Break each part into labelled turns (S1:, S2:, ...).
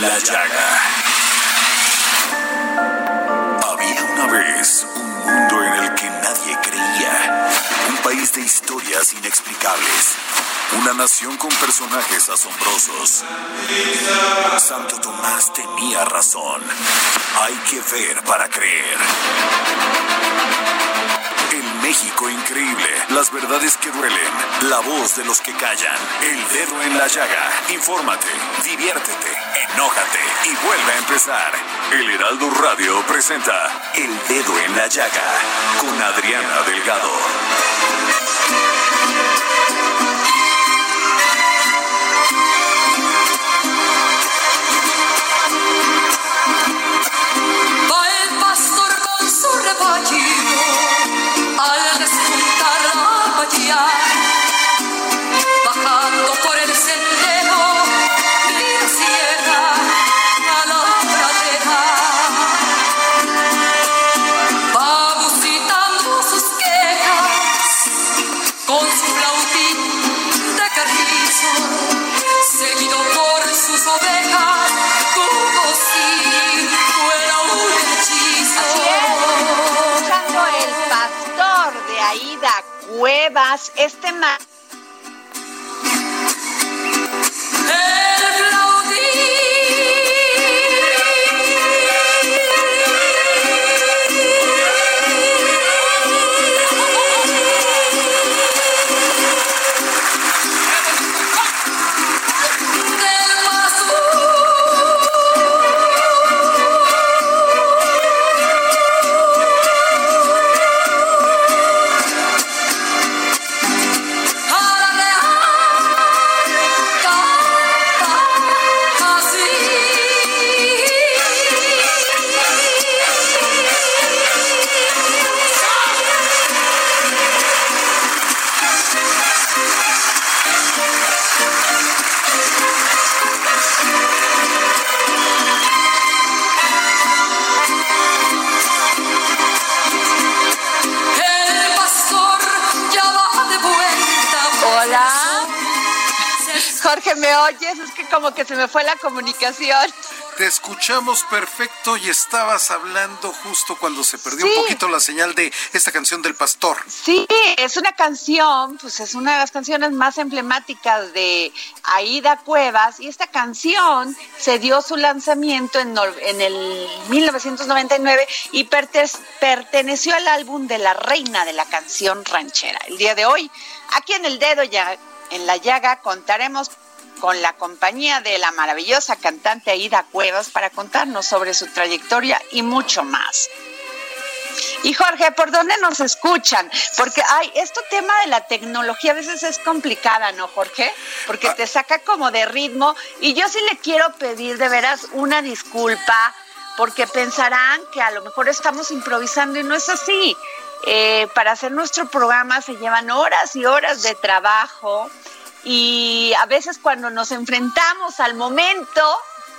S1: La llaga. Había una vez un mundo en el que nadie creía. Un país de historias inexplicables. Una nación con personajes asombrosos. Santo Tomás tenía razón. Hay que ver para creer. El México increíble. Las verdades que duelen. La voz de los que callan. El dedo en la llaga. Infórmate, diviértete, enójate y vuelve a empezar. El Heraldo Radio presenta El Dedo en la Llaga con Adriana Delgado.
S2: Va el pastor con su rebaño al la mañana,
S3: Cuevas, este ma oyes? Es que como que se me fue la comunicación.
S4: Te escuchamos perfecto y estabas hablando justo cuando se perdió
S3: Sí.
S4: un poquito la señal de esta canción del pastor.
S3: Sí, es una canción, pues es una de las canciones más emblemáticas de Aida Cuevas y esta canción se dio su lanzamiento en, el 1999 y perte- perteneció al álbum de la reina de la canción ranchera. El día de hoy, aquí en el dedo ya en la llaga contaremos con la compañía de la maravillosa cantante Aida Cuevas para contarnos sobre su trayectoria y mucho más. Y Jorge, ¿por dónde nos escuchan? Porque, ay, este tema de la tecnología a veces es complicada, ¿no, Jorge? Porque te saca como de ritmo. Y yo sí le quiero pedir de veras una disculpa, porque pensarán que a lo mejor estamos improvisando y no es así. Eh, para hacer nuestro programa se llevan horas y horas de trabajo y a veces cuando nos enfrentamos al momento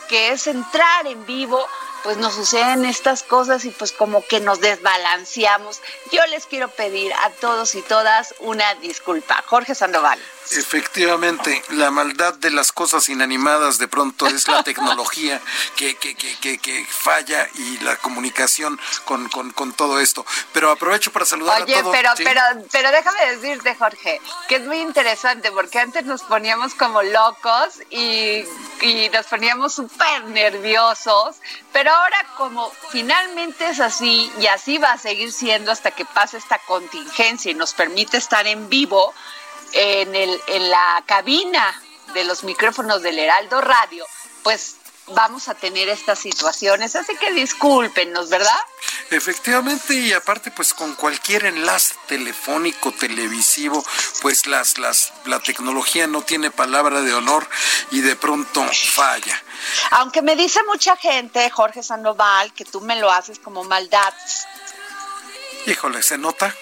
S3: que es entrar en vivo, pues nos suceden estas cosas y pues como que nos desbalanceamos. Yo les quiero pedir a todos y todas una disculpa. Jorge Sandoval.
S4: Efectivamente, la maldad de las cosas inanimadas de pronto es la tecnología que, que, que, que, que falla y la comunicación con, con, con todo esto. Pero aprovecho para saludar
S3: Oye,
S4: a todos.
S3: pero,
S4: ¿sí?
S3: pero, pero déjame decirte, Jorge, que es muy interesante porque antes nos poníamos como locos y, y nos poníamos súper nerviosos, pero ahora como finalmente es así y así va a seguir siendo hasta que pase esta contingencia y nos permite estar en vivo en, el, en la cabina de los micrófonos del Heraldo Radio, pues vamos a tener estas situaciones. Así que discúlpenos, ¿verdad?
S4: Efectivamente, y aparte, pues con cualquier enlace telefónico, televisivo, pues las, las, la tecnología no tiene palabra de honor y de pronto falla.
S3: Aunque me dice mucha gente, Jorge Sandoval, que tú me lo haces como maldad.
S4: Híjole, ¿se nota?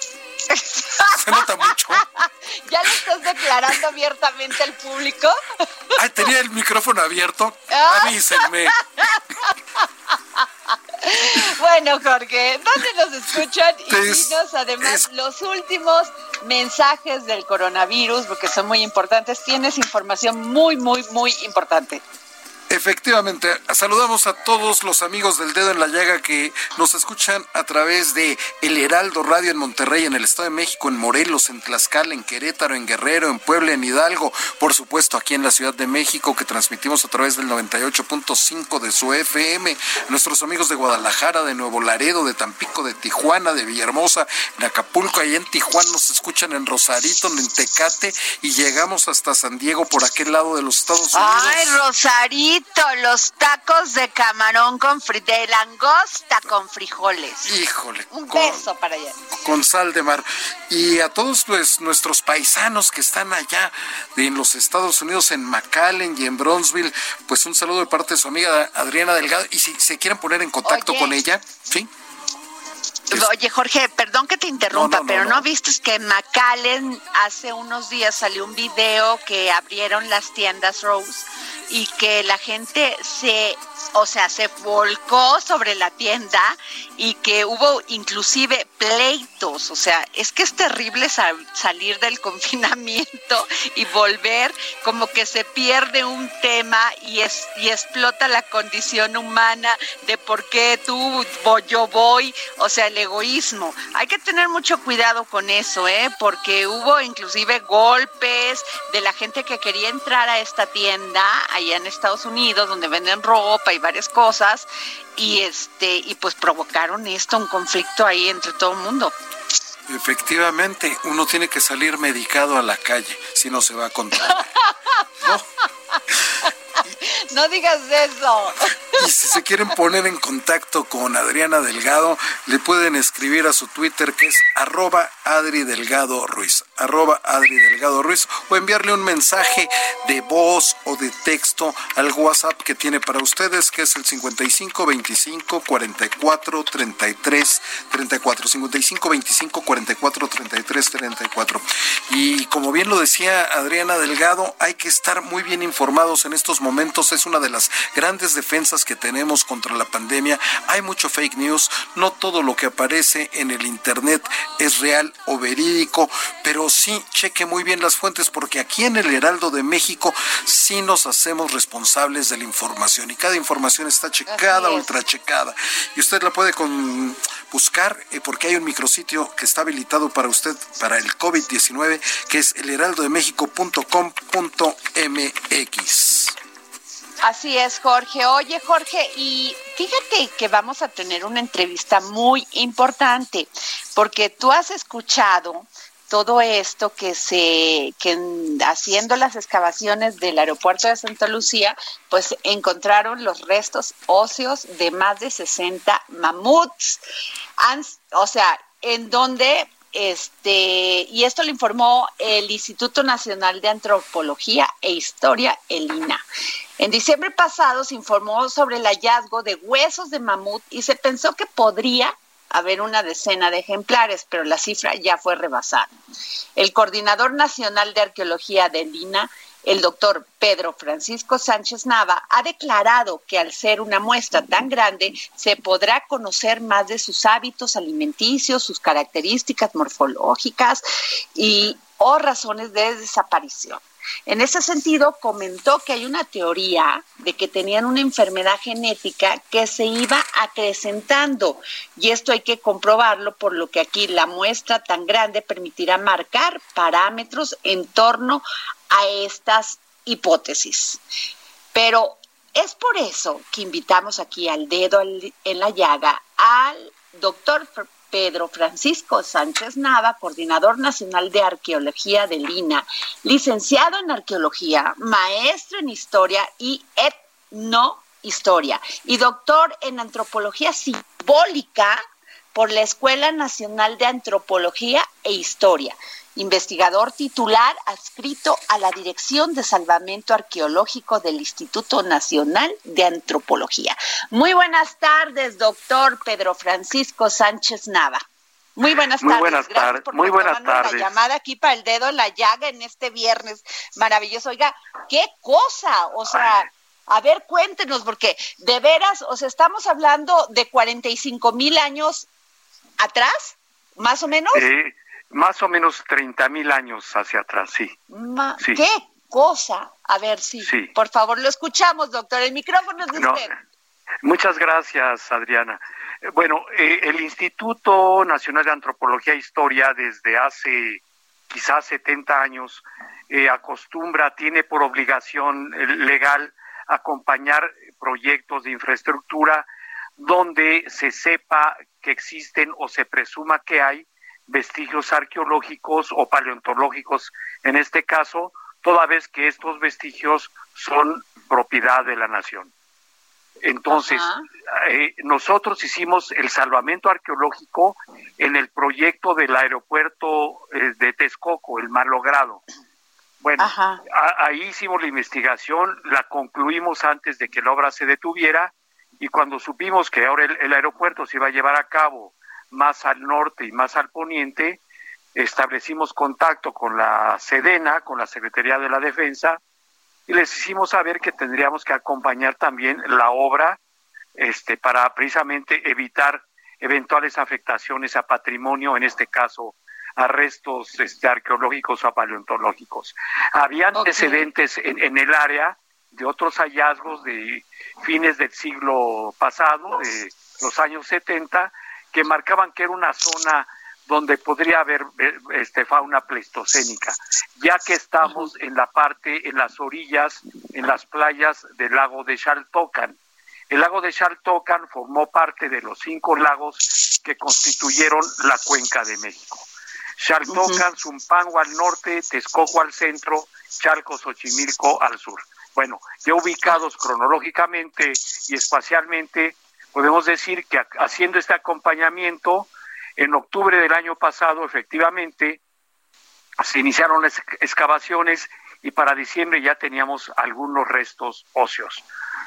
S4: Se nota mucho.
S3: ¿Ya lo estás declarando abiertamente al público?
S4: Ay, tenía el micrófono abierto.
S3: Ah.
S4: Avísenme.
S3: Bueno, Jorge, ¿dónde nos escuchan? Y
S4: Te-
S3: dinos además
S4: es-
S3: los últimos mensajes del coronavirus, porque son muy importantes. Tienes información muy, muy, muy importante.
S4: Efectivamente, saludamos a todos los amigos del Dedo en la Llaga que nos escuchan a través de El Heraldo Radio en Monterrey, en el Estado de México, en Morelos, en Tlaxcala, en Querétaro, en Guerrero, en Puebla, en Hidalgo, por supuesto aquí en la Ciudad de México que transmitimos a través del 98.5 de su FM, nuestros amigos de Guadalajara, de Nuevo Laredo, de Tampico, de Tijuana, de Villahermosa, en Acapulco, ahí en Tijuana nos escuchan en Rosarito, en Tecate y llegamos hasta San Diego por aquel lado de los Estados Unidos.
S3: Ay, Rosarito, los tacos de camarón con fri de langosta con frijoles.
S4: Híjole.
S3: Un
S4: con-
S3: beso para allá.
S4: con sal de mar. Y a todos pues, nuestros paisanos que están allá en los Estados Unidos, en McAllen y en Bronzeville, pues un saludo de parte de su amiga Adriana Delgado. Y si se quieren poner en contacto
S3: Oye.
S4: con ella, ¿sí?
S3: Oye, Jorge, perdón que te interrumpa,
S4: No, no, no,
S3: pero
S4: no.
S3: viste que en McAllen hace unos días salió un video que abrieron las tiendas Rose y que la gente se, o sea, se volcó sobre la tienda y que hubo inclusive pleitos, o sea, es que es terrible sa- salir del confinamiento y volver como que se pierde un tema y es y explota la condición humana de por qué tú yo voy, o sea, egoísmo. Hay que tener mucho cuidado con eso, ¿eh? Porque hubo inclusive golpes de la gente que quería entrar a esta tienda allá en Estados Unidos donde venden ropa y varias cosas y este y pues provocaron esto un conflicto ahí entre todo el mundo.
S4: Efectivamente, uno tiene que salir medicado a la calle, si no se va a contagiar. No.
S3: No digas eso.
S4: Y si se quieren poner en contacto con Adriana Delgado, le pueden escribir a su Twitter que es arroba Adri Delgado Ruiz, arroba Adri Delgado Ruiz, o enviarle un mensaje de voz o de texto al WhatsApp que tiene para ustedes, que es el 55 25 44 33 34, 55 25 44 33 34. Y como bien lo decía Adriana Delgado, hay que estar muy bien informados en estos momentos, es una de las grandes defensas que tenemos contra la pandemia. Hay mucho fake news, no todo lo que aparece en el internet es real o verídico, pero sí cheque muy bien las fuentes porque aquí en el Heraldo de México sí nos hacemos responsables de la información y cada información está checada,
S3: es.
S4: ultra checada. Y usted la puede con- buscar eh, porque hay un micrositio que está habilitado para usted para el COVID-19 que es elheraldodemexico.com.mx.
S3: Así es, Jorge. Oye, Jorge, y fíjate que vamos a tener una entrevista muy importante, porque tú has escuchado todo esto que se, que en- haciendo las excavaciones del aeropuerto de Santa Lucía, pues encontraron los restos óseos de más de 60 mamuts. O sea, en donde este, y esto lo informó el Instituto Nacional de Antropología e Historia, el INA. En diciembre pasado se informó sobre el hallazgo de huesos de mamut y se pensó que podría haber una decena de ejemplares, pero la cifra ya fue rebasada. El coordinador nacional de arqueología del INA, el doctor Pedro Francisco Sánchez Nava, ha declarado que al ser una muestra tan grande, se podrá conocer más de sus hábitos alimenticios, sus características morfológicas y o razones de desaparición. En ese sentido, comentó que hay una teoría de que tenían una enfermedad genética que se iba acrecentando y esto hay que comprobarlo, por lo que aquí la muestra tan grande permitirá marcar parámetros en torno a estas hipótesis. Pero es por eso que invitamos aquí al dedo en la llaga al doctor Pedro Francisco Sánchez Nava, coordinador nacional de arqueología del INA, licenciado en arqueología, maestro en historia y Historia y doctor en Antropología Simbólica por la Escuela Nacional de Antropología e Historia investigador titular adscrito a la Dirección de Salvamento Arqueológico del Instituto Nacional de Antropología. Muy buenas tardes, doctor Pedro Francisco Sánchez Nava. Muy buenas
S5: muy
S3: tardes.
S5: Buenas tardes. Muy buenas tardes.
S3: La llamada aquí para el dedo en la llaga en este viernes maravilloso. Oiga, qué cosa, o sea, a ver, cuéntenos, porque de veras, o sea, estamos hablando de 45 mil años atrás, más o menos.
S5: Sí más o menos 30 mil años hacia atrás, sí.
S3: ¿Qué cosa? A ver, sí. Por favor, lo escuchamos, doctor. El micrófono es de usted.
S5: Muchas gracias, Adriana. Eh, bueno, eh, el Instituto Nacional de Antropología e Historia desde hace quizás 70 años eh, acostumbra, tiene por obligación legal acompañar proyectos de infraestructura donde se sepa que existen o se presuma que hay vestigios arqueológicos o paleontológicos en este caso, toda vez que estos vestigios son propiedad de la nación. Entonces, eh, nosotros hicimos el salvamento arqueológico en el proyecto del aeropuerto eh, de Texcoco, el malogrado. Bueno, ahí hicimos la investigación, la concluimos antes de que la obra se detuviera y cuando supimos que ahora el aeropuerto se iba a llevar a cabo más al norte y más al poniente, establecimos contacto con la Sedena, con la Secretaría de la Defensa, y les hicimos saber que tendríamos que acompañar también la obra este, para precisamente evitar eventuales afectaciones a patrimonio, en este caso a restos este, arqueológicos o paleontológicos. Había antecedentes en, en, el área de otros hallazgos de fines del siglo pasado, de los años 70, que marcaban que era una zona donde podría haber eh, este, fauna pleistocénica, ya que estamos en la parte, en las orillas, en las playas del lago de Xaltocan. El lago de Xaltocan formó parte de los cinco lagos que constituyeron la cuenca de México. Xaltocan, Zumpango al norte, Texcoco al centro, Chalco, Xochimilco al sur. Bueno, ya ubicados cronológicamente y espacialmente, podemos decir que haciendo este acompañamiento, en octubre del año pasado, efectivamente, se iniciaron las excavaciones y para diciembre ya teníamos algunos restos óseos.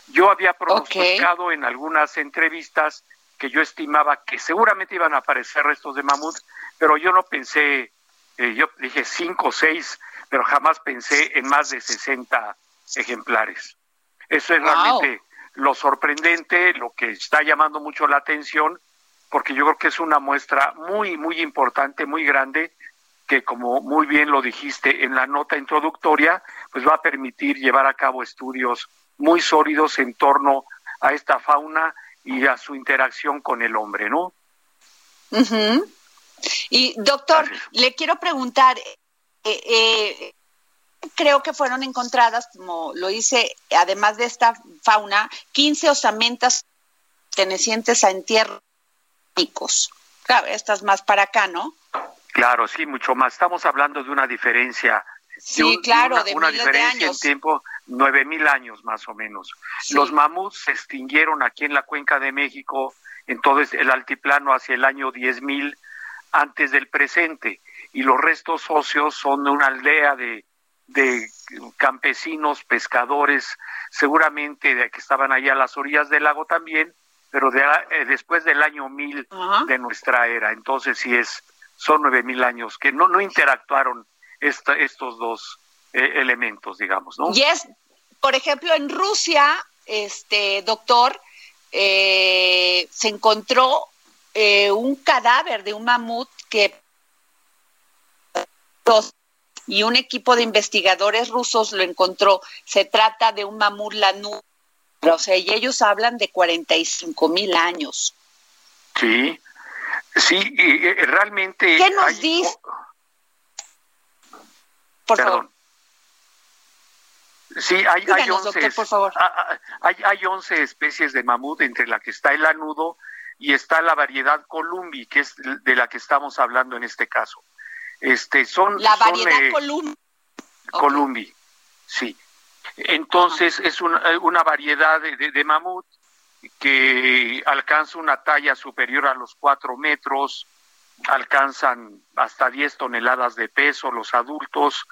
S5: Yo había pronosticado en algunas entrevistas que yo estimaba que seguramente iban a aparecer restos de mamut, pero yo no pensé, eh, yo dije cinco o seis, pero jamás pensé en más de 60 ejemplares. Eso es realmente lo sorprendente, lo que está llamando mucho la atención, porque yo creo que es una muestra muy, muy importante, muy grande, que como muy bien lo dijiste en la nota introductoria, pues va a permitir llevar a cabo estudios muy sólidos en torno a esta fauna y a su interacción con el hombre, ¿no?
S3: Y doctor, le quiero preguntar, eh, eh, creo que fueron encontradas, como lo hice, además de esta fauna, 15 osamentas pertenecientes a entierros Claro, estas más para acá, ¿no?
S5: Claro, sí, mucho más. Estamos hablando de una diferencia.
S3: Sí, claro, de,
S5: una, diferencia en tiempo, nueve mil años más o menos. Los mamuts se extinguieron aquí en la cuenca de México, en todo el altiplano, hacia el año diez mil antes del presente. Y los restos óseos son de una aldea de de campesinos, pescadores, seguramente de que estaban allá a las orillas del lago también, pero de, eh, después del año mil de nuestra era. Entonces sí es, son nueve mil años que no, no interactuaron estos dos eh, elementos, digamos, ¿no?
S3: Y es, por ejemplo, en Rusia, este doctor, eh, se encontró un cadáver de un mamut que y un equipo de investigadores rusos lo encontró. Se trata de un mamut lanú, o sea, y ellos hablan de 45 mil años.
S5: Sí, sí, y, realmente...
S3: ¿Qué nos dice? Por favor.
S5: Sí, hay, hay, 11, por favor. Hay, hay 11 especies de mamut, entre la que está el lanudo y está la variedad columbi, que es de la que estamos hablando en este caso. Este, son,
S3: la variedad
S5: Columbi. sí. Entonces es una, una variedad de, de, de mamut que alcanza una talla superior a los cuatro metros, alcanzan hasta 10 toneladas de peso los adultos,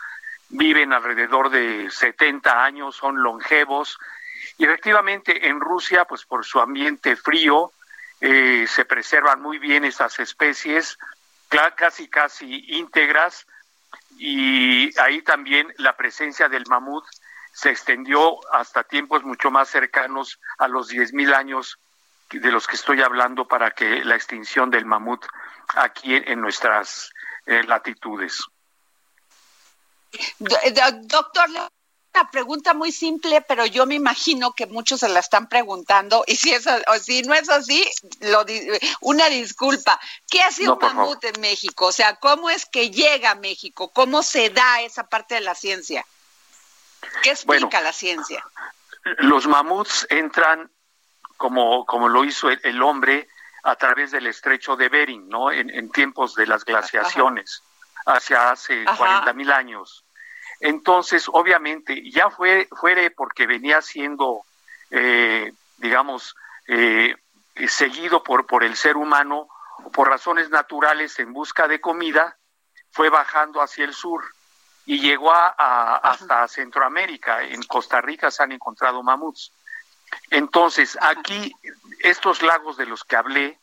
S5: viven alrededor de 70 años, son longevos. Y efectivamente en Rusia, pues por su ambiente frío, eh, se preservan muy bien estas especies, casi casi íntegras, y ahí también la presencia del mamut se extendió hasta tiempos mucho más cercanos a los 10.000 años de los que estoy hablando para que la extinción del mamut aquí en nuestras eh, latitudes.
S3: Doctor, una pregunta muy simple, pero yo me imagino que muchos se la están preguntando y si eso o si no es así, lo, una disculpa. ¿Qué hace un mamut en México? O sea, ¿cómo es que llega a México? ¿Cómo se da esa parte de la ciencia? ¿Qué explica la ciencia?
S5: Los mamuts entran como, como lo hizo el, hombre a través del estrecho de Bering, ¿no? En, tiempos de las glaciaciones, hacia hace 40 mil años. Entonces, obviamente, ya fue, fuere porque venía siendo, eh, digamos, eh, seguido por, por el ser humano, por razones naturales en busca de comida, fue bajando hacia el sur y llegó a, hasta Centroamérica. En Costa Rica se han encontrado mamuts. Entonces, aquí, estos lagos de los que hablé,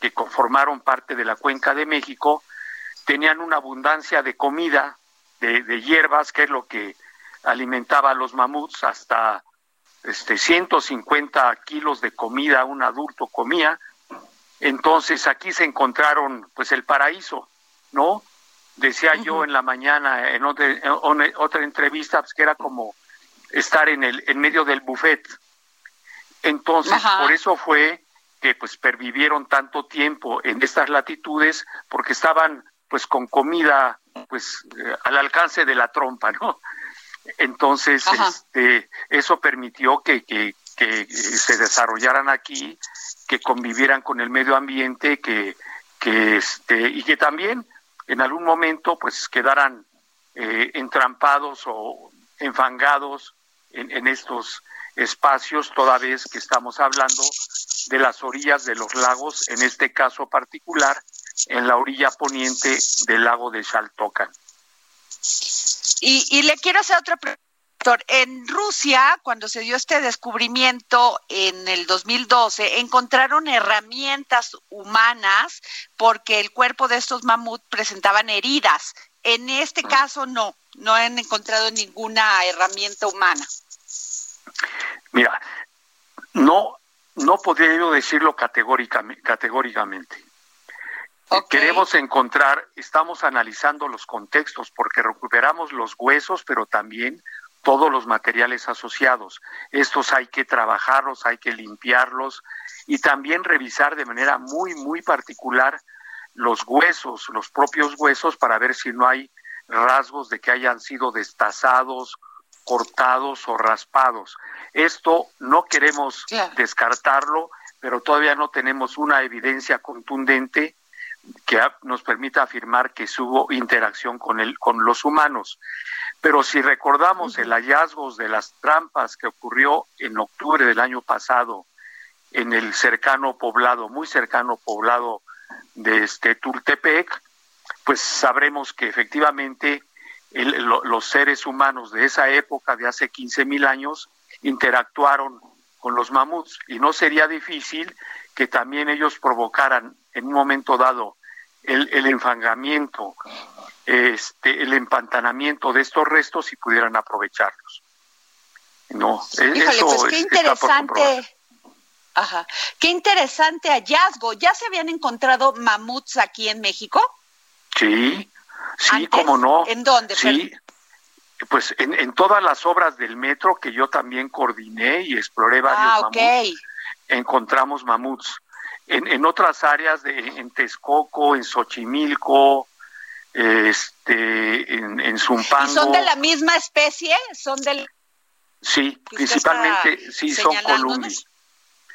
S5: que conformaron parte de la cuenca de México, tenían una abundancia de comida, de, hierbas, que es lo que alimentaba a los mamuts, hasta este, 150 kilos de comida un adulto comía. Entonces aquí se encontraron pues el paraíso, ¿no? Decía yo en la mañana en otra, en otra entrevista pues, que era como estar en el en medio del buffet. Entonces, por eso fue que pues pervivieron tanto tiempo en estas latitudes porque estaban pues con comida pues eh, al alcance de la trompa, ¿no? Entonces, este, eso permitió que, que, que, se desarrollaran aquí, que convivieran con el medio ambiente, que, que este, y que también en algún momento pues quedaran eh, entrampados o enfangados en, en estos espacios, toda vez que estamos hablando de las orillas de los lagos, en este caso particular, en la orilla poniente del lago de Xaltocan.
S3: Y, y le quiero hacer otra pregunta. En Rusia, cuando se dio este descubrimiento en el 2012, encontraron herramientas humanas porque el cuerpo de estos mamut presentaban heridas. En este ah. caso no, no han encontrado ninguna herramienta humana.
S5: Mira, no, no podría yo decirlo categóricamente. categóricamente. Queremos encontrar, estamos analizando los contextos porque recuperamos los huesos, pero también todos los materiales asociados. Estos hay que trabajarlos, hay que limpiarlos y también revisar de manera muy, muy particular los huesos, los propios huesos, para ver si no hay rasgos de que hayan sido destazados cortados o raspados. Esto no queremos descartarlo, pero todavía no tenemos una evidencia contundente que nos permita afirmar que hubo interacción con, el, con los humanos. Pero si recordamos el hallazgo de las trampas que ocurrió en octubre del año pasado en el cercano poblado, muy cercano poblado de este Tultepec, pues sabremos que efectivamente los seres humanos de esa época, de hace 15 mil años, interactuaron con los mamuts y no sería difícil que también ellos provocaran en un momento dado el, el enfangamiento, este, el empantanamiento de estos restos y pudieran aprovecharlos. No,
S3: e-, Híjole, pues qué interesante. Ajá. Qué interesante hallazgo. ¿Ya se habían encontrado mamuts aquí en México?
S5: Sí, Sí, cómo no.
S3: ¿En dónde?
S5: Sí, pues en, en, todas las obras del metro que yo también coordiné y exploré varios ah, mamuts, encontramos mamuts. En, en otras áreas, de, en Texcoco, en Xochimilco, este, en, en Zumpango. ¿Y
S3: son de la misma especie? ¿Son del...?
S5: Sí, principalmente, sí, son columbi.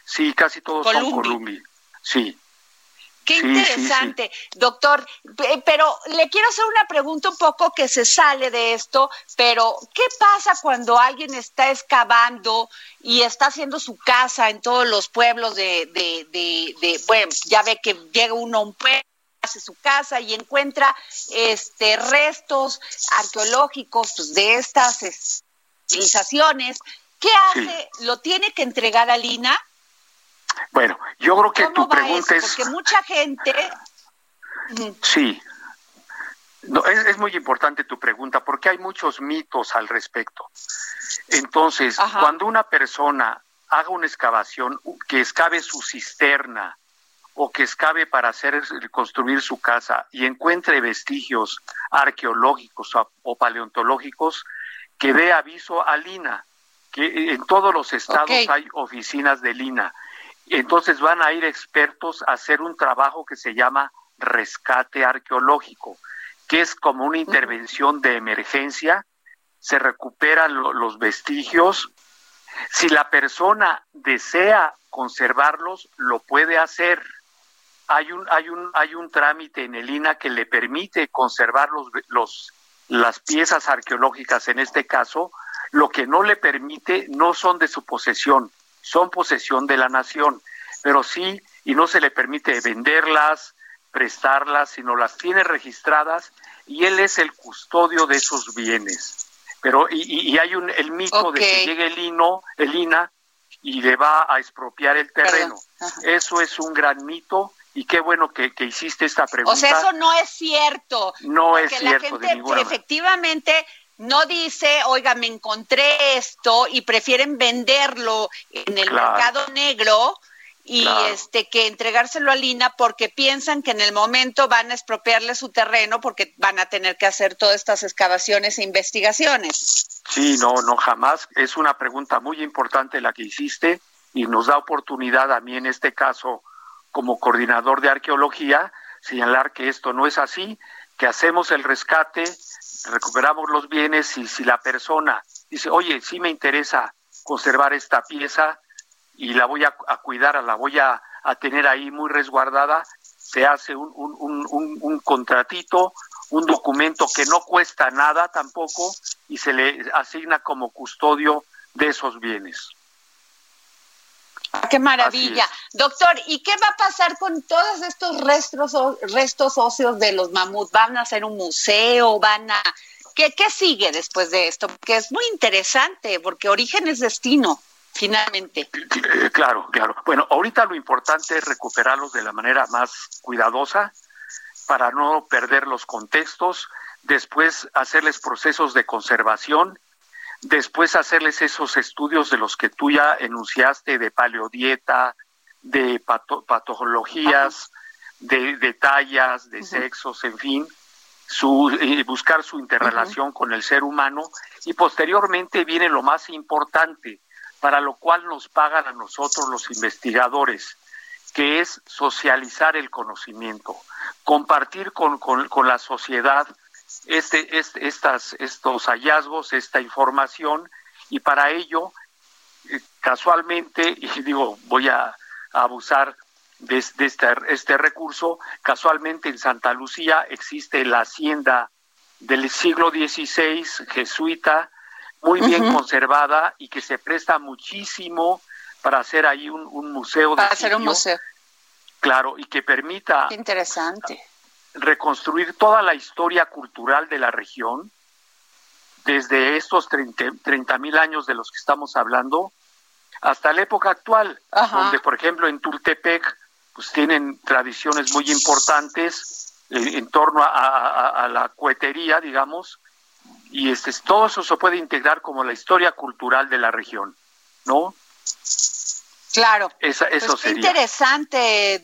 S5: Sí, casi todos son columbi, sí.
S3: Qué interesante, doctor. Pero le quiero hacer una pregunta un poco que se sale de esto, pero ¿qué pasa cuando alguien está excavando y está haciendo su casa en todos los pueblos de, de, de, bueno, ya ve que llega uno a un pueblo hace su casa y encuentra este restos arqueológicos pues, de estas civilizaciones, ¿qué hace? ¿Lo tiene que entregar a Lina?
S5: Bueno, yo creo que tu pregunta es...
S3: Porque mucha gente...
S5: Sí. No, es, muy importante tu pregunta porque hay muchos mitos al respecto. Entonces, cuando una persona haga una excavación, que excave su cisterna o que excave para hacer construir su casa y encuentre vestigios arqueológicos o, paleontológicos, que dé aviso a Lina, que en todos los estados hay oficinas de Lina. Entonces van a ir expertos a hacer un trabajo que se llama rescate arqueológico, que es como una intervención de emergencia, se recuperan los vestigios. Si la persona desea conservarlos, lo puede hacer. Hay un, hay un, hay un trámite en el INA que le permite conservar los, los, las piezas arqueológicas, en este caso, lo que no le permite no son de su posesión, son posesión de la nación, pero sí, y no se le permite venderlas, prestarlas, sino las tiene registradas y él es el custodio de esos bienes. Pero, y, hay un, el mito de que llegue el INO, el INA, y le va a expropiar el terreno. Eso es un gran mito y qué bueno que, hiciste esta pregunta.
S3: O sea, eso no es cierto.
S5: No es cierto.
S3: La gente efectivamente no dice, oiga, me encontré esto y prefieren venderlo en el mercado negro y este que entregárselo a Lina porque piensan que en el momento van a expropiarle su terreno porque van a tener que hacer todas estas excavaciones e investigaciones.
S5: Sí, no, no, jamás. Es una pregunta muy importante la que hiciste y nos da oportunidad a mí en este caso como coordinador de arqueología señalar que esto no es así, que hacemos el rescate, recuperamos los bienes y si la persona dice, oye, sí me interesa conservar esta pieza y la voy a, cuidar, la voy a, tener ahí muy resguardada, se hace un, un, un, contratito, un documento que no cuesta nada tampoco y se le asigna como custodio de esos bienes.
S3: Ah, qué maravilla. Doctor, ¿y qué va a pasar con todos estos restos, restos óseos de los mamuts? ¿Van a hacer un museo? ¿Van a...? ¿Qué, ¿Qué sigue después de esto? Porque es muy interesante, porque origen es destino, finalmente.
S5: Claro, claro. Bueno, ahorita lo importante es recuperarlos de la manera más cuidadosa para no perder los contextos, después hacerles procesos de conservación después hacerles esos estudios de los que tú ya enunciaste, de paleodieta, de patologías, de, tallas, de sexos, en fin, su, eh, buscar su interrelación con el ser humano. Y posteriormente viene lo más importante, para lo cual nos pagan a nosotros los investigadores, que es socializar el conocimiento, compartir con, con la sociedad este, este, estas, estos hallazgos, esta información, y para ello, eh, casualmente, y digo, voy a, abusar de, este, este recurso, casualmente en Santa Lucía existe la hacienda del siglo XVI jesuita, muy bien conservada y que se presta muchísimo para hacer ahí un, museo.
S3: Para hacer un museo.
S5: Claro, y que permita
S3: interesante
S5: reconstruir toda la historia cultural de la región, desde estos 30 mil años de los que estamos hablando, hasta la época actual, donde, por ejemplo, en Tultepec, pues tienen tradiciones muy importantes eh, en torno a, la cohetería, digamos, y este, todo eso se puede integrar como la historia cultural de la región, ¿no?
S3: Claro.
S5: eso
S3: pues
S5: sería.
S3: interesante,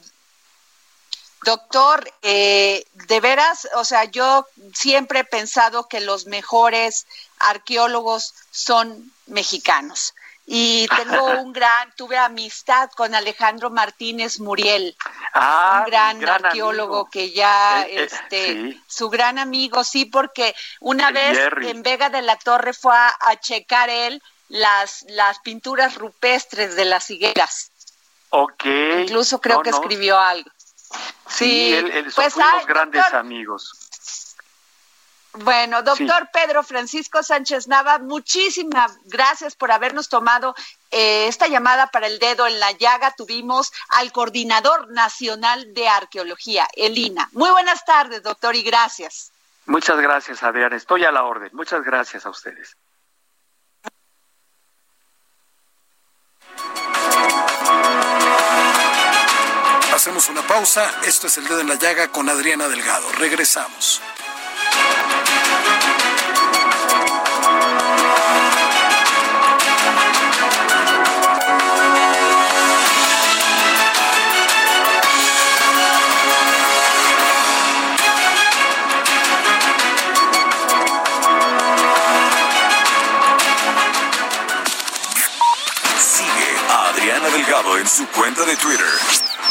S3: Doctor, eh, de veras, o sea, yo siempre he pensado que los mejores arqueólogos son mexicanos. Y tengo un gran, tuve amistad con Alejandro Martínez Muriel,
S5: ah,
S3: un gran, arqueólogo que ya, eh, eh, este, su gran amigo, sí, porque una vez en Vega de la Torre fue a, checar él las, las pinturas rupestres de las higueras.
S5: Ok.
S3: Incluso creo que escribió algo. Sí,
S5: él, él-
S3: pues,
S5: fuimos
S3: ay,
S5: grandes
S3: doctor.
S5: amigos.
S3: Bueno, doctor Pedro Francisco Sánchez Nava, muchísimas gracias por habernos tomado eh, esta llamada para el dedo en la llaga. Tuvimos al Coordinador Nacional de Arqueología, Elina. Muy buenas tardes, doctor, y gracias.
S5: Muchas gracias, Adrián. Estoy a la orden. Muchas gracias a ustedes.
S4: Hacemos una pausa. Esto es El Dedo en la Llaga con Adriana Delgado. Regresamos.
S1: Sigue a Adriana Delgado en su cuenta de Twitter,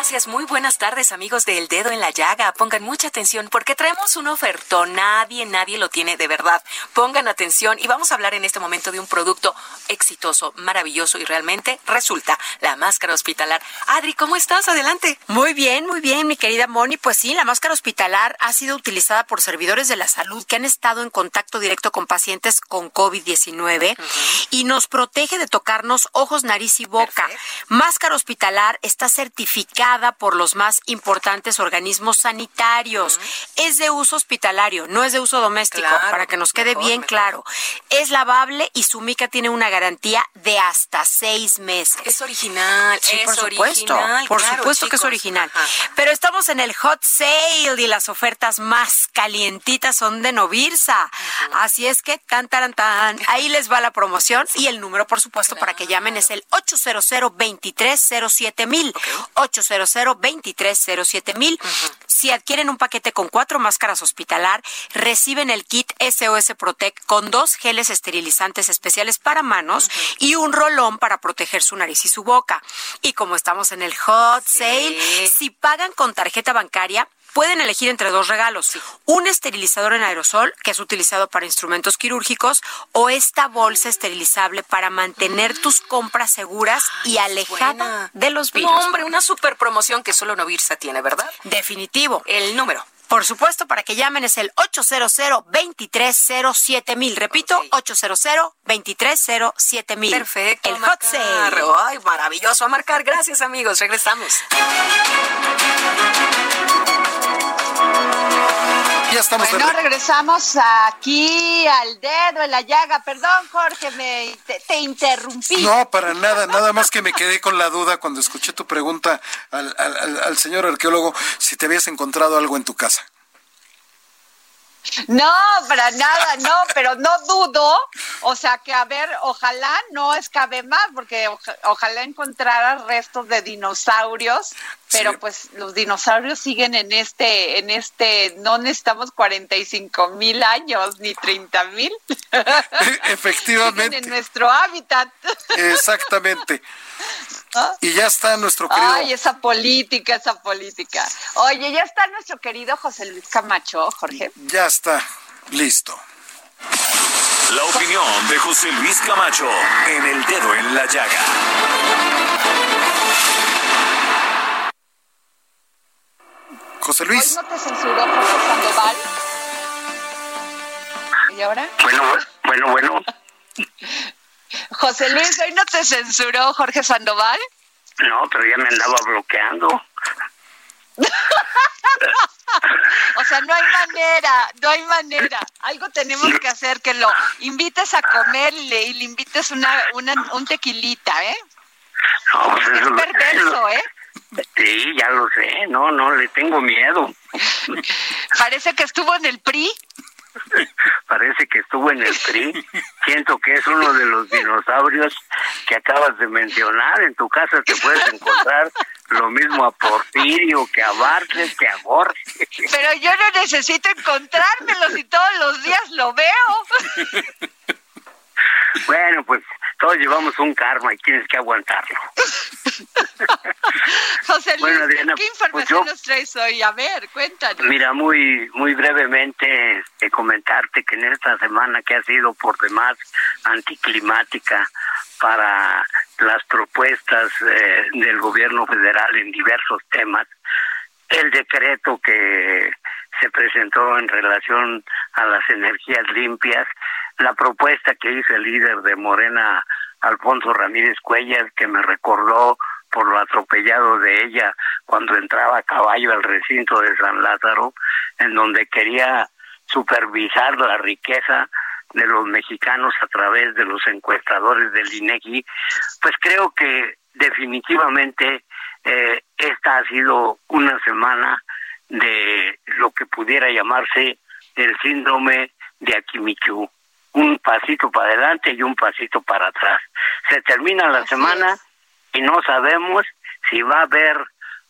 S6: Gracias, muy buenas tardes amigos de El Dedo en la Llaga. Pongan mucha atención porque traemos un ofertón. Nadie, nadie lo tiene de verdad. Pongan atención y vamos a hablar en este momento de un producto exitoso, maravilloso y realmente resulta la máscara hospitalar. Adri, ¿cómo estás? Adelante.
S7: Muy bien, muy bien, mi querida Moni. Pues sí, la máscara hospitalar ha sido utilizada por servidores de la salud que han estado en contacto directo con pacientes con COVID-19 y nos protege de tocarnos ojos, nariz y boca. Máscara hospitalar está certificada por los más importantes organismos sanitarios. Es de uso hospitalario, no es de uso doméstico,
S6: Claro,
S7: para que nos quede
S6: mejor,
S7: bien
S6: mejor.
S7: claro. Es lavable y su mica tiene una garantía de hasta seis meses.
S6: Es original,
S7: Sí,
S6: es
S7: por supuesto,
S6: original.
S7: por
S6: claro,
S7: supuesto que es original.
S6: Ajá.
S7: Pero estamos en el hot sale y las ofertas más calientitas son de Novirsa. Así es que tan tan tan, ahí les va la promoción y el número, por supuesto, para que llamen es el 800 2307 mil. 800 2307 mil. Si adquieren un paquete con cuatro máscaras hospitalar, reciben el kit SOS Protect con dos geles esterilizantes especiales para manos y un rolón para proteger su nariz y su boca. Y como estamos en el hot sale, si pagan con tarjeta bancaria, pueden elegir entre dos regalos. Un esterilizador en aerosol, que es utilizado para instrumentos quirúrgicos, o esta bolsa esterilizable para mantener tus compras seguras y alejada de los virus.
S6: No, hombre, una super promoción que solo Novirsa tiene, ¿verdad?
S7: Definitivo.
S6: El número.
S7: Por supuesto, para que llamen es el 800 mil. Repito,
S6: Ok.
S7: 800 mil.
S6: Perfecto.
S7: El hot sale.
S6: Ay, maravilloso. A marcar. Gracias, amigos. Regresamos.
S4: Ya estamos
S3: Bueno,
S4: re-
S3: regresamos aquí al dedo en la llaga. Perdón, Jorge, me, te, te interrumpí.
S4: No, para nada, nada más que me quedé con la duda cuando escuché tu pregunta al, al- al- al señor arqueólogo si te habías encontrado algo en tu casa.
S3: No, para nada, no, pero no dudo. O sea que, a ver, ojalá no escabe más, porque oja- ojalá encontrara restos de dinosaurios, pero
S4: Sí.
S3: pues los dinosaurios siguen en este, en este, no necesitamos 45 mil años ni 30 mil. siguen
S4: Efectivamente,
S3: en nuestro hábitat.
S4: exactamente. Y ya está nuestro querido.
S3: Ay, esa política, esa política. Oye, ya está nuestro querido José Luis Camacho, Jorge.
S4: Ya está listo.
S1: La opinión de José Luis Camacho en El Dedo en la Llaga.
S4: José
S3: Hoy
S4: Luis,
S3: no te censuró Jorge Sandoval. ¿Y ahora?
S8: Bueno, bueno, bueno.
S3: José Luis, hoy no te censuró Jorge Sandoval.
S8: No, pero ya me andaba bloqueando.
S3: O sea, no hay manera, no hay manera. Algo tenemos que hacer que lo invites a comer y le, invites una, una, un tequilita, ¿eh?
S8: No, pues
S3: Es perverso, ¿eh?
S8: Sí, ya lo sé. No, no, le tengo miedo.
S3: Parece que estuvo en el PRI.
S8: Parece que estuvo en el PRI. Siento que es uno de los dinosaurios que acabas de mencionar. En tu casa te puedes encontrar lo mismo a Porfirio, que a Bartlett, que a Borges.
S3: Pero yo no necesito encontrármelo si todos los días lo veo.
S8: Bueno, pues todos llevamos un karma y tienes que aguantarlo.
S3: José Luis,
S8: Bueno,
S3: ¿qué
S8: pues
S3: información
S8: yo-
S3: nos traes hoy? A ver, cuéntanos.
S8: Mira, muy muy brevemente este, comentarte que en esta semana que ha sido por demás anticlimática para las propuestas eh, del gobierno federal en diversos temas, el decreto que se presentó en relación a las energías limpias, la propuesta que hizo el líder de Morena, Alfonso Ramírez Cuellar, que me recordó por lo atropellado de ella cuando entraba a caballo al recinto de San Lázaro, en donde quería supervisar la riqueza de los mexicanos a través de los encuestadores del INEGI, pues creo que definitivamente eh, esta ha sido una semana de lo que pudiera llamarse el síndrome de Akimichu. Un pasito para adelante y un pasito para atrás. Se termina la
S3: Así
S8: semana
S3: es.
S8: Y no sabemos si va a haber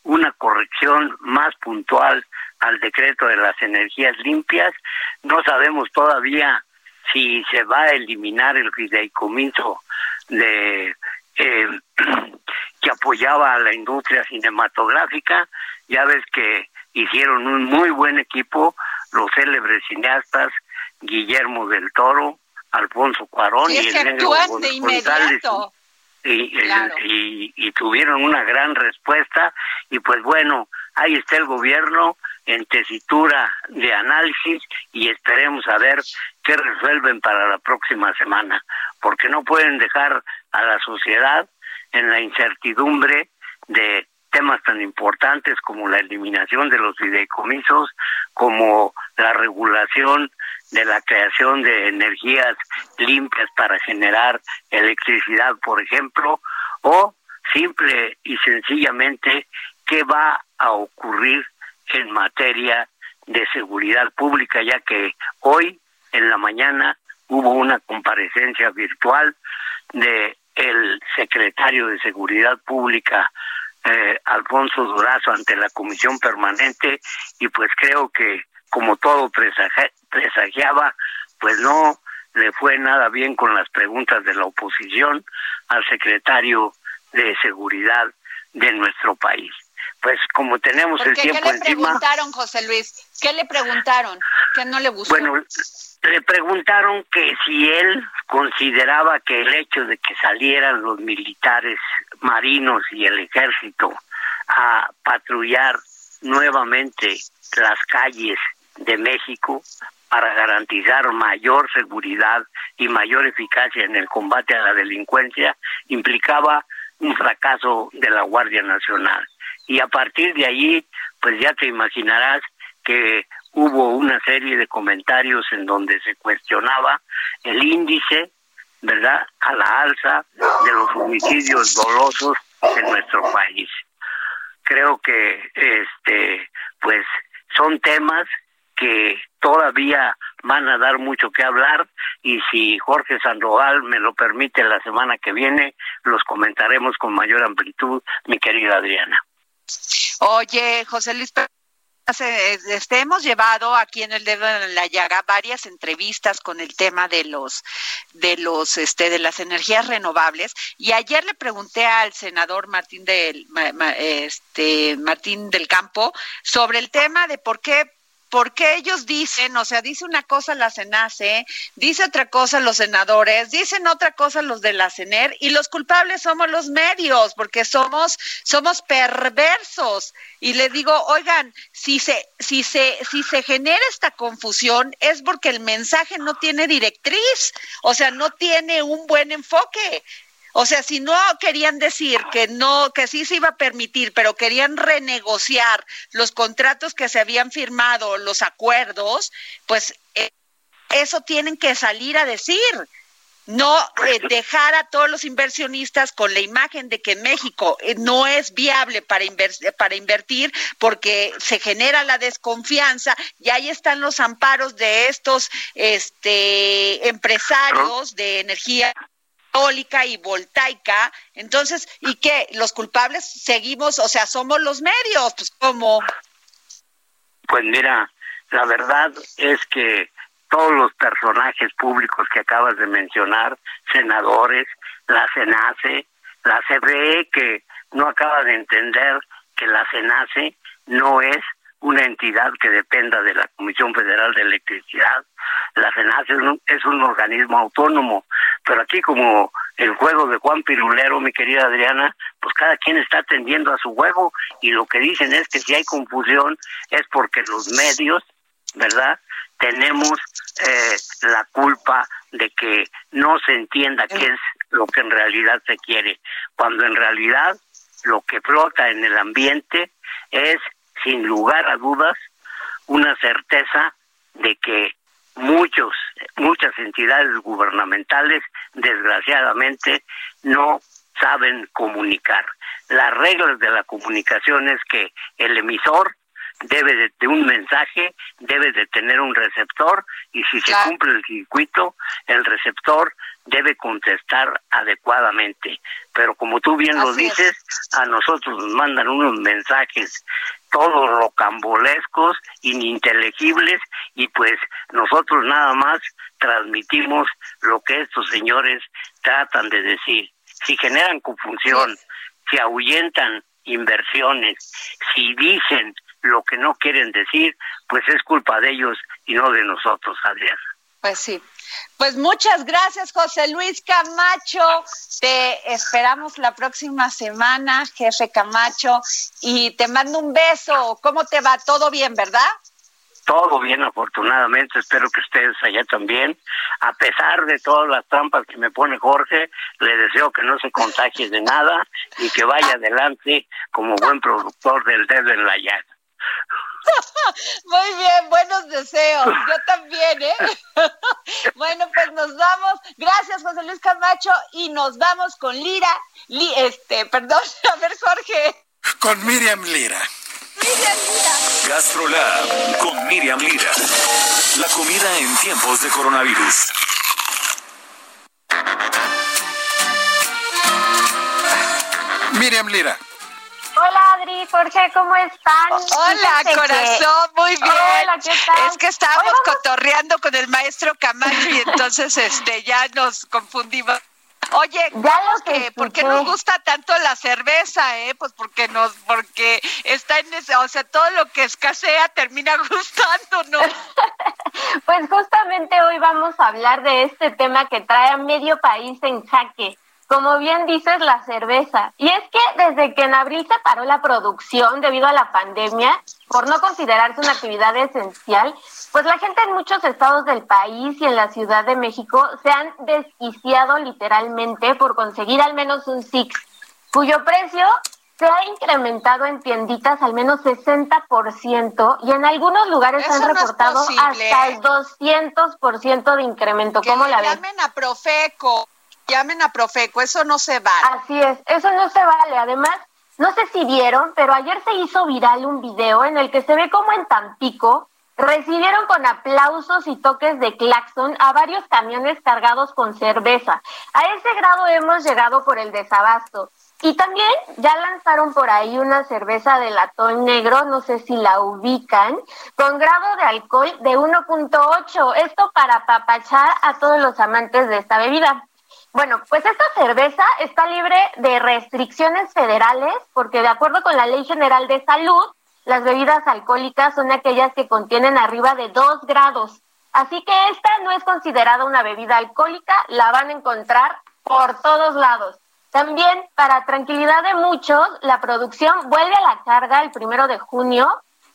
S8: una corrección más puntual al decreto de las energías limpias. No sabemos todavía si se va a eliminar el fideicomiso de eh, que apoyaba a la industria cinematográfica. Ya ves que hicieron un muy buen equipo los célebres cineastas Guillermo del Toro, Alfonso Cuarón
S3: Sí,
S8: y el negro
S3: de inmediato.
S8: Y,
S3: Claro.
S8: y, y tuvieron una gran respuesta y pues bueno, ahí está el gobierno en tesitura de análisis y esperemos a ver qué resuelven para la próxima semana, porque no pueden dejar a la sociedad en la incertidumbre de temas tan importantes como la eliminación de los fideicomisos, como la regulación de la creación de energías limpias para generar electricidad, por ejemplo, o simple y sencillamente qué va a ocurrir en materia de seguridad pública, ya que hoy en la mañana hubo una comparecencia virtual de el secretario de Seguridad Pública eh, Alfonso Durazo ante la comisión permanente y pues creo que como todo presagia- presagiaba, pues no le fue nada bien con las preguntas de la oposición al secretario de Seguridad de nuestro país. Pues como tenemos el
S3: Porque, ¿Qué
S8: tiempo
S3: le
S8: encima,
S3: preguntaron, José Luis? ¿Qué le preguntaron? ¿Qué no le gustó?
S8: bueno, le preguntaron que si él consideraba que el hecho de que salieran los militares marinos y el ejército a patrullar nuevamente las calles de México para garantizar mayor seguridad y mayor eficacia en el combate a la delincuencia implicaba un fracaso de la Guardia Nacional. Y a partir de allí, pues ya te imaginarás que hubo una serie de comentarios en donde se cuestionaba el índice, ¿verdad?, a la alza de los homicidios dolosos en nuestro país. Creo que este pues son temas que todavía van a dar mucho que hablar y si Jorge Sandoval me lo permite la semana que viene los comentaremos con mayor amplitud, mi querida Adriana.
S3: Oye, José Luis, hace- este, hemos llevado aquí en el dedo en la llaga varias entrevistas con el tema de los de los este de las energías renovables y ayer le pregunté al senador Martín del este Martín del Campo sobre el tema de por qué porque ellos dicen, o sea, dice una cosa la CENACE, dice otra cosa los senadores, dicen otra cosa los de la CENER y los culpables somos los medios, porque somos somos perversos. Y le digo, oigan, si se si se si se genera esta confusión es porque el mensaje no tiene directriz, o sea, no tiene un buen enfoque. O sea, si no querían decir que no, que sí se iba a permitir, pero querían renegociar los contratos que se habían firmado, los acuerdos, pues eh, eso tienen que salir a decir. No eh, dejar a todos los inversionistas con la imagen de que México eh, no es viable para, para invertir porque se genera la desconfianza y ahí están los amparos de estos este, empresarios de energía y voltaica. Entonces, ¿y qué? ¿Los culpables seguimos, o sea, somos los medios? Pues, ¿cómo?
S8: Pues mira, la verdad es que todos los personajes públicos que acabas de mencionar, senadores, la CENACE, la CBE, que no acaba de entender que la CENACE no es una entidad que dependa de la Comisión Federal de Electricidad. La CENACE es un, organismo autónomo, pero aquí como el juego de Juan Pirulero, mi querida Adriana, pues cada quien está atendiendo a su juego y lo que dicen es que si hay confusión es porque los medios, ¿verdad? Tenemos eh, la culpa de que no se entienda qué es lo que en realidad se quiere, cuando en realidad lo que flota en el ambiente es, sin lugar a dudas, una certeza de que muchos, muchas entidades gubernamentales, desgraciadamente, no saben comunicar. Las reglas de la comunicación es que el emisor debe de, un mensaje, debe de tener un receptor y si se cumple el circuito, el receptor debe contestar adecuadamente. Pero como tú bien lo dices, a nosotros nos mandan unos mensajes todos rocambolescos, ininteligibles, y pues nosotros nada más transmitimos lo que estos señores tratan de decir. Si generan confusión, si ahuyentan inversiones, si dicen lo que no quieren decir, pues es culpa de ellos y no de nosotros, Adriana.
S3: Pues sí. Pues muchas gracias, José Luis Camacho. Te esperamos la próxima semana, jefe Camacho, y te mando un beso. ¿Cómo te va? ¿Todo bien, verdad?
S8: Todo bien, afortunadamente. Espero que ustedes allá también. A pesar de todas las trampas que me pone Jorge, le deseo que no se contagie de nada y que vaya adelante como buen productor del dedo en la llaga.
S3: Muy bien, buenos deseos. Yo también, ¿eh? bueno, pues nos vamos. Gracias, José Luis Camacho. Y nos vamos con Lira. este, perdón, a ver, Jorge.
S4: Con Miriam Lira.
S3: Miriam Lira.
S1: Gastrolab con Miriam Lira. La comida en tiempos de coronavirus.
S4: Miriam Lira.
S9: Hola Adri, Jorge, ¿cómo están?
S3: Hola, corazón, muy bien.
S9: Hola, ¿qué tal?
S3: Es que estábamos cotorreando con el maestro Camacho y entonces este ya nos confundimos. Oye, ya lo que, ¿por qué nos gusta tanto la cerveza, eh? Pues porque nos, porque está en ese, o sea, todo lo que escasea termina gustándonos.
S9: pues justamente hoy vamos a hablar de este tema que trae a medio país en jaque como bien dices, la cerveza. Y es que desde que en abril se paró la producción debido a la pandemia, por no considerarse una actividad esencial, pues la gente en muchos estados del país y en la Ciudad de México se han desquiciado literalmente por conseguir al menos un Six, cuyo precio se ha incrementado en tienditas al menos 60% y en algunos lugares han reportado hasta el 200% de incremento. ¿Cómo la ven?
S3: llamen a Profeco llamen a Profeco, eso no se vale.
S9: Así es, eso no se vale. Además, no sé si vieron, pero ayer se hizo viral un video en el que se ve como en Tampico recibieron con aplausos y toques de claxon a varios camiones cargados con cerveza. A ese grado hemos llegado por el desabasto. Y también ya lanzaron por ahí una cerveza de latón negro, no sé si la ubican, con grado de alcohol de 1.8. Esto para apapachar a todos los amantes de esta bebida. Bueno, pues esta cerveza está libre de restricciones federales porque de acuerdo con la Ley General de Salud, las bebidas alcohólicas son aquellas que contienen arriba de 2 grados. Así que esta no es considerada una bebida alcohólica, la van a encontrar por todos lados. También, para tranquilidad de muchos, la producción vuelve a la carga el primero de junio,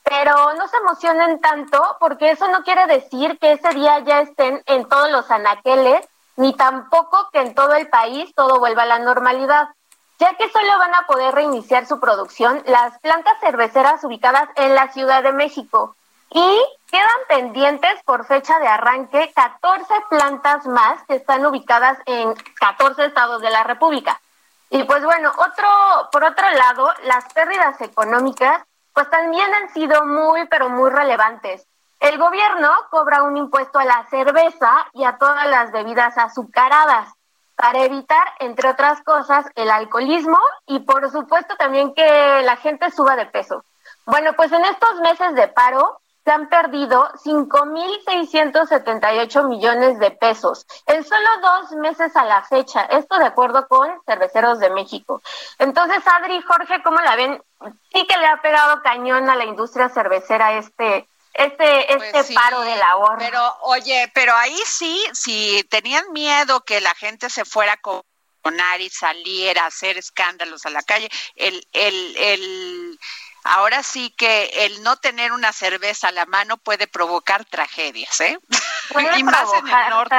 S9: pero no se emocionen tanto porque eso no quiere decir que ese día ya estén en todos los anaqueles ni tampoco que en todo el país todo vuelva a la normalidad, ya que solo van a poder reiniciar su producción las plantas cerveceras ubicadas en la Ciudad de México. Y quedan pendientes por fecha de arranque 14 plantas más que están ubicadas en 14 estados de la República. Y pues bueno, otro, por otro lado, las pérdidas económicas pues también han sido muy, pero muy relevantes. El gobierno cobra un impuesto a la cerveza y a todas las bebidas azucaradas. para evitar, entre otras cosas, el alcoholismo y por supuesto también que la gente suba de peso. Bueno, pues en estos meses de paro se han perdido 5.678 millones de pesos en solo dos meses a la fecha. Esto de acuerdo con Cerveceros de México. Entonces, Adri, Jorge, ¿cómo la ven? Sí que le ha pegado cañón a la industria cervecera este este, este
S3: Pues sí,
S9: paro de labor.
S3: Pero, oye, pero ahí sí, si tenían miedo que la gente se fuera a conar y saliera a hacer escándalos a la calle, el, el, el, ahora sí que el no tener una cerveza a la mano puede provocar tragedias, ¿eh?
S9: Puede
S3: y más en el norte.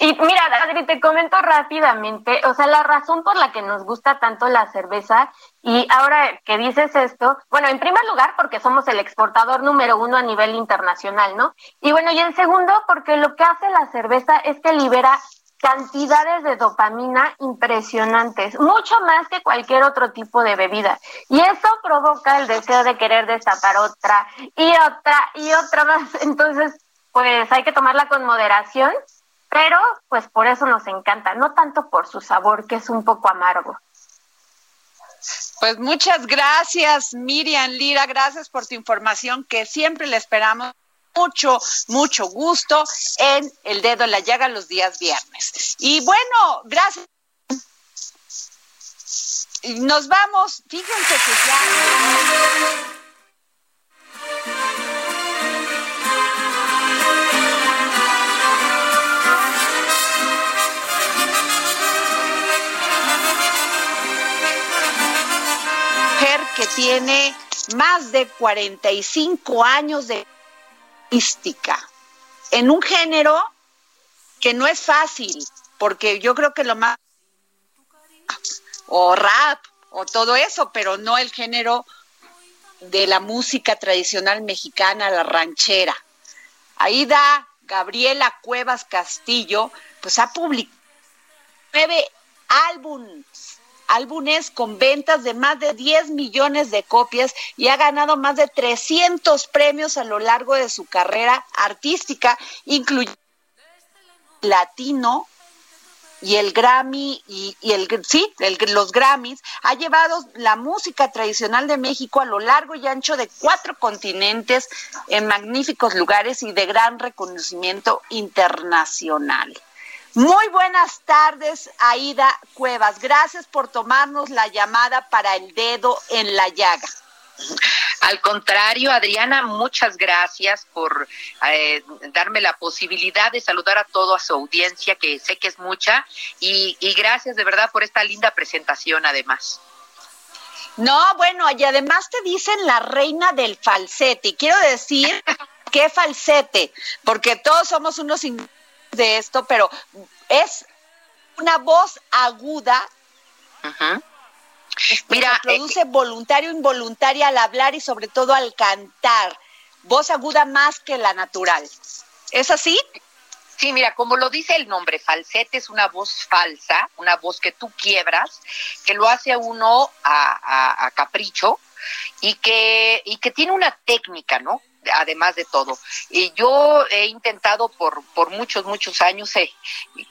S9: Y mira, Adri, te comento rápidamente, o sea, la razón por la que nos gusta tanto la cerveza, y ahora que dices esto, bueno, en primer lugar, porque somos el exportador número uno a nivel internacional, ¿no? Y bueno, y en segundo, porque lo que hace la cerveza es que libera cantidades de dopamina impresionantes, mucho más que cualquier otro tipo de bebida. Y eso provoca el deseo de querer destapar otra y otra y otra más. Entonces, pues hay que tomarla con moderación, pero pues por eso nos encanta, no tanto por su sabor, que es un poco amargo.
S3: Pues muchas gracias, Miriam Lira, gracias por tu información que siempre le esperamos mucho, mucho gusto en El Dedo en la Llaga los días viernes. Y bueno, gracias. Nos vamos, fíjense que ya... que tiene más de 45 años de mística en un género que no es fácil, porque yo creo que lo más o rap o todo eso, pero no el género de la música tradicional mexicana, la ranchera. Aida Gabriela Cuevas Castillo, pues ha publicado nueve álbumes álbumes con ventas de más de 10 millones de copias y ha ganado más de 300 premios a lo largo de su carrera artística, incluyendo latino y el Grammy y, y el sí, el- los Grammys, ha llevado la música tradicional de México a lo largo y ancho de cuatro continentes en magníficos lugares y de gran reconocimiento internacional. Muy buenas tardes, Aida Cuevas. Gracias por tomarnos la llamada para el dedo en la llaga.
S10: Al contrario, Adriana, muchas gracias por eh, darme la posibilidad de saludar a toda su audiencia, que sé que es mucha, y, y gracias de verdad por esta linda presentación además.
S3: No, bueno, y además te dicen la reina del falsete. Y quiero decir qué falsete, porque todos somos unos in- de esto, pero es una voz aguda.
S10: Mira,
S3: se produce voluntario o involuntaria al hablar y sobre todo al cantar. Voz aguda más que la natural. ¿Es así?
S10: Sí, mira, como lo dice el nombre, falsete es una voz falsa, una voz que tú quiebras, que lo hace a uno a, a- a capricho y que, y que tiene una técnica, ¿no? Además de todo. Y yo he intentado por, por muchos, muchos años eh,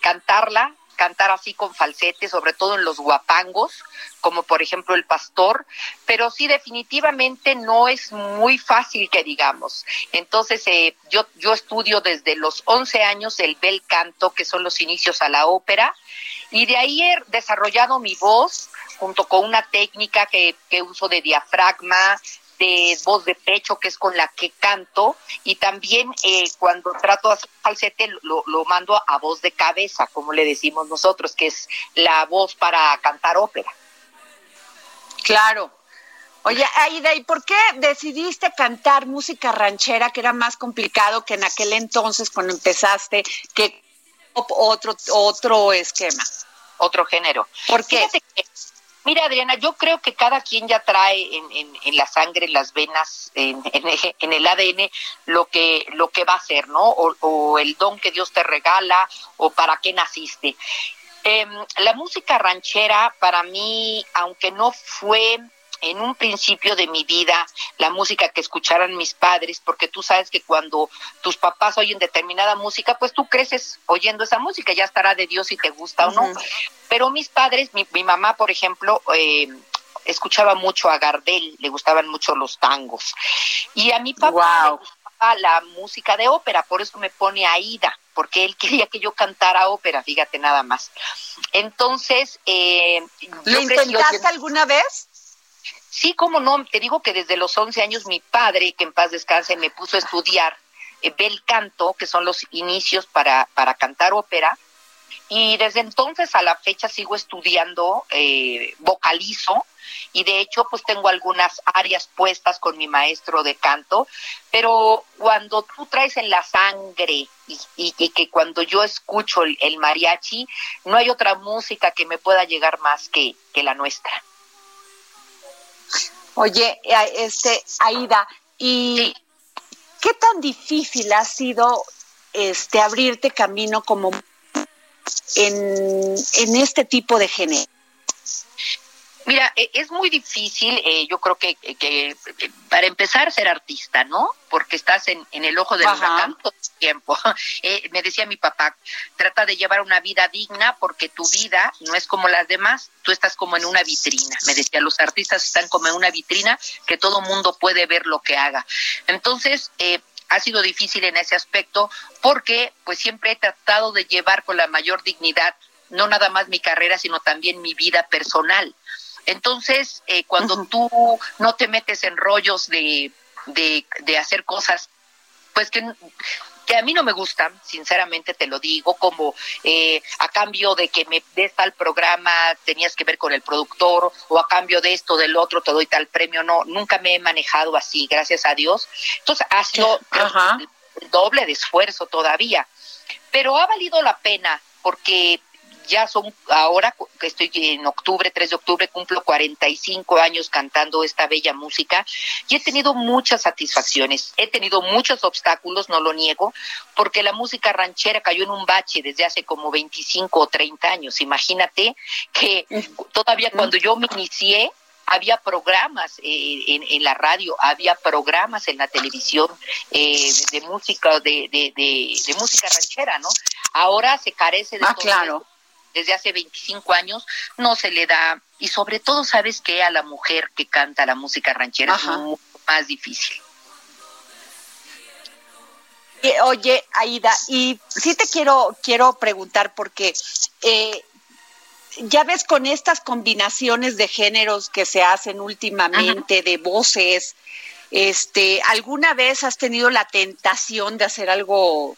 S10: cantarla, cantar así con falsete, sobre todo en los guapangos, como por ejemplo el pastor, pero sí definitivamente no es muy fácil que digamos. Entonces eh, yo, yo estudio desde los 11 años el bel canto, que son los inicios a la ópera, y de ahí he desarrollado mi voz junto con una técnica que, que uso de diafragma, de voz de pecho, que es con la que canto, y también eh, cuando trato de hacer falsete lo, lo mando a voz de cabeza, como le decimos nosotros, que es la voz para cantar ópera.
S3: Claro. Oye, Aida, ¿y por qué decidiste cantar música ranchera, que era más complicado que en aquel entonces cuando empezaste, que otro, otro esquema?
S10: Otro género.
S3: ¿Por qué?
S10: Fíjate que, mira, Adriana, yo creo que cada quien ya trae en, en, en la sangre, en las venas, en, en, el ADN, lo que, lo que va a ser, ¿no? O, o el don que Dios te regala, o para qué naciste. Eh, la música ranchera, para mí, aunque no fue en un principio de mi vida la música que escucharan mis padres, porque tú sabes que cuando tus papás oyen determinada música, pues tú creces oyendo esa música, ya estará de Dios si te gusta o no. Pero mis padres, mi, mi mamá, por ejemplo, eh, escuchaba mucho a Gardel, le gustaban mucho los tangos. Y a mi papá le gustaba la música de ópera, por eso me pone Aida, porque él quería que yo cantara ópera, fíjate nada más. Entonces, eh,
S3: ¿lo intentaste alguna vez?
S10: Sí, cómo no, te digo que desde los 11 años mi padre, que en paz descanse, me puso a estudiar eh, bel canto, que son los inicios para, para cantar ópera, y desde entonces a la fecha sigo estudiando, eh, vocalizo, y de hecho pues tengo algunas áreas puestas con mi maestro de canto, pero cuando tú traes en la sangre y, que cuando yo escucho el, el, mariachi, no hay otra música que me pueda llegar más que, que la nuestra.
S3: Oye, este, Aida, ¿y qué tan difícil ha sido este abrirte camino como en, en este tipo de género?
S10: Mira, es muy difícil, eh, yo creo que, que, para empezar ser artista, ¿no? Porque estás en, en el ojo del huracán todo el tiempo. Eh, me decía mi papá, trata de llevar una vida digna porque tu vida no es como las demás, tú estás como en una vitrina. Me decía, los artistas están como en una vitrina que todo mundo puede ver lo que haga. Entonces, eh, ha sido difícil en ese aspecto porque pues siempre he tratado de llevar con la mayor dignidad no nada más mi carrera, sino también mi vida personal. Entonces, eh, cuando uh -huh. tú no te metes en rollos de, de, de hacer cosas, pues que, que, a mí no me gustan, sinceramente te lo digo, como eh, a cambio de que me des tal programa, tenías que ver con el productor, o a cambio de esto, del otro, te doy tal premio, no, nunca me he manejado así, gracias a Dios. Entonces, ha sido el doble de esfuerzo todavía, pero ha valido la pena porque ya son ahora que estoy en octubre, 3 de octubre, cumplo 45 años cantando esta bella música y he tenido muchas satisfacciones. He tenido muchos obstáculos, no lo niego, porque la música ranchera cayó en un bache desde hace como 25 o 30 años. Imagínate que todavía cuando yo me inicié, había programas eh, en, en, la radio, había programas en la televisión eh, de, de, música de, de, de, música ranchera, ¿no? Ahora se carece de
S3: ah, claro.
S10: Esto desde hace 25 años no se le da y sobre todo sabes que a la mujer que canta la música ranchera Ajá. es mucho más difícil.
S3: Oye, Aida, y sí te quiero quiero preguntar porque eh, ya ves con estas combinaciones de géneros que se hacen últimamente, Ajá. de voces, este, ¿alguna vez has tenido la tentación de hacer algo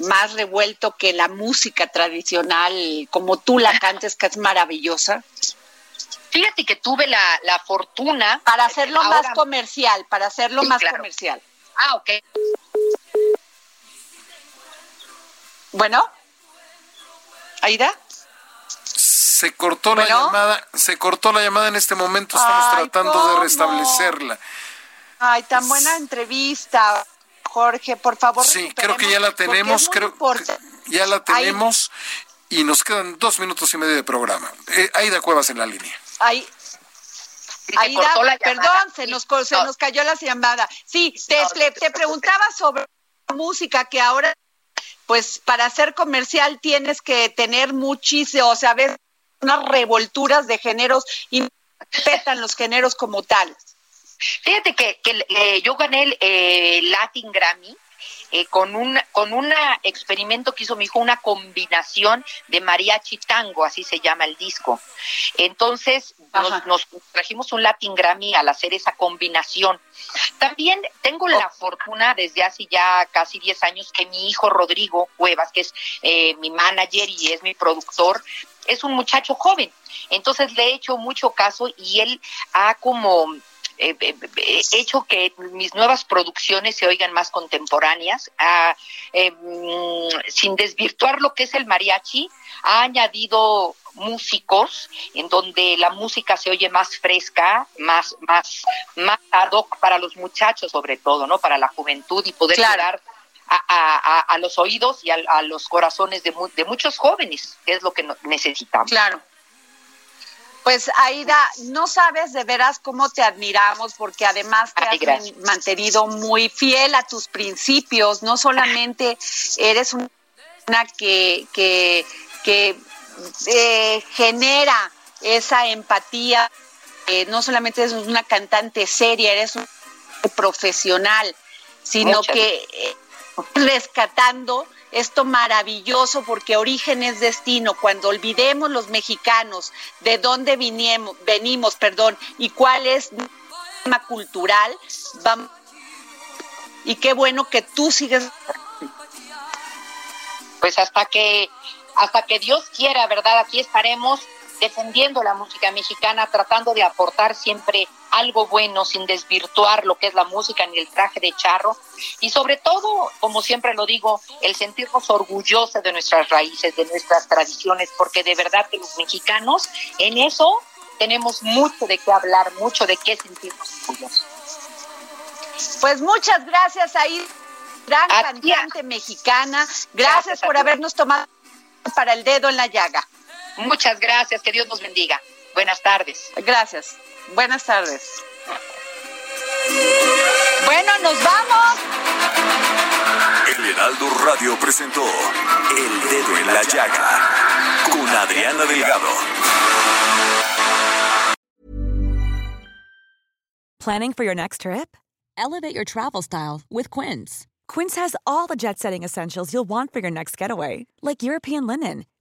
S3: más revuelto que la música tradicional, como tú la cantes, que es maravillosa?
S10: Fíjate que tuve la, la fortuna.
S3: Para hacerlo ahora... más comercial, para hacerlo sí, más claro. comercial.
S10: Ah, ok.
S3: Bueno, Aida.
S4: Se cortó ¿Bueno? la llamada, se cortó la llamada en este momento, estamos Ay, tratando ¿cómo? de restablecerla.
S3: Ay, tan buena entrevista. Jorge, por favor.
S4: Sí, creo que ya la tenemos, creo ya la tenemos Ahí. y nos quedan dos minutos y medio de programa. Eh, Aida Cuevas en la línea.
S3: Ahí. Aida, perdón, se nos, se nos cayó la llamada. Sí, te, te, te preguntaba sobre música que ahora, pues para ser comercial tienes que tener muchísimo, o sea, ves unas revolturas de géneros y respetan los géneros como tal.
S10: Fíjate que, que eh, yo gané el eh, Latin Grammy eh, con un con un experimento que hizo mi hijo, una combinación de mariachi tango, así se llama el disco. Entonces nos, nos, trajimos un Latin Grammy al hacer esa combinación. También tengo la fortuna desde hace ya casi 10 años que mi hijo Rodrigo Cuevas, que es eh, mi manager y es mi productor, es un muchacho joven. Entonces le he hecho mucho caso y él ha como eh, eh, hecho que mis nuevas producciones se oigan más contemporáneas, ah, eh, sin desvirtuar lo que es el mariachi, ha añadido músicos en donde la música se oye más fresca, más, más, más ad hoc para los muchachos sobre todo, ¿no? Para la juventud y poder
S3: claro.
S10: llegar a, a, a, los oídos y a, a los corazones de, mu de, muchos jóvenes, que es lo que necesitamos.
S3: Claro. Pues Aida, no sabes de veras cómo te admiramos porque además te
S10: Ay,
S3: has
S10: gracias.
S3: mantenido muy fiel a tus principios. No solamente eres una que, que, que eh, genera esa empatía, eh, no solamente eres una cantante seria, eres un profesional, sino
S10: Muchas
S3: que eh, rescatando esto maravilloso porque origen es destino. Cuando olvidemos los mexicanos de dónde vinimos, venimos, perdón, y cuál es nuestro tema cultural, vamos. Y qué bueno que tú sigues
S10: Pues hasta que hasta que Dios quiera, ¿verdad? Aquí estaremos defendiendo la música mexicana, tratando de aportar siempre algo bueno sin desvirtuar lo que es la música ni el traje de charro y sobre todo, como siempre lo digo, el sentirnos orgullosos de nuestras raíces, de nuestras tradiciones, porque de verdad que los mexicanos en eso tenemos mucho de qué hablar, mucho de qué sentirnos orgullosos.
S3: Pues muchas gracias ahí, gran cantante mexicana. Gracias, por habernos tomado para el dedo en la llaga.
S10: Muchas gracias, que Dios nos bendiga. Buenas tardes.
S3: Gracias. Buenas tardes. Bueno, nos vamos.
S1: El Heraldo Radio presentó El Dedo en la Llaga con Adriana Delgado.
S11: Planning for your next trip? Elevate your travel style with Quince. Quince has all the jet setting essentials you'll want for your next getaway, like European linen,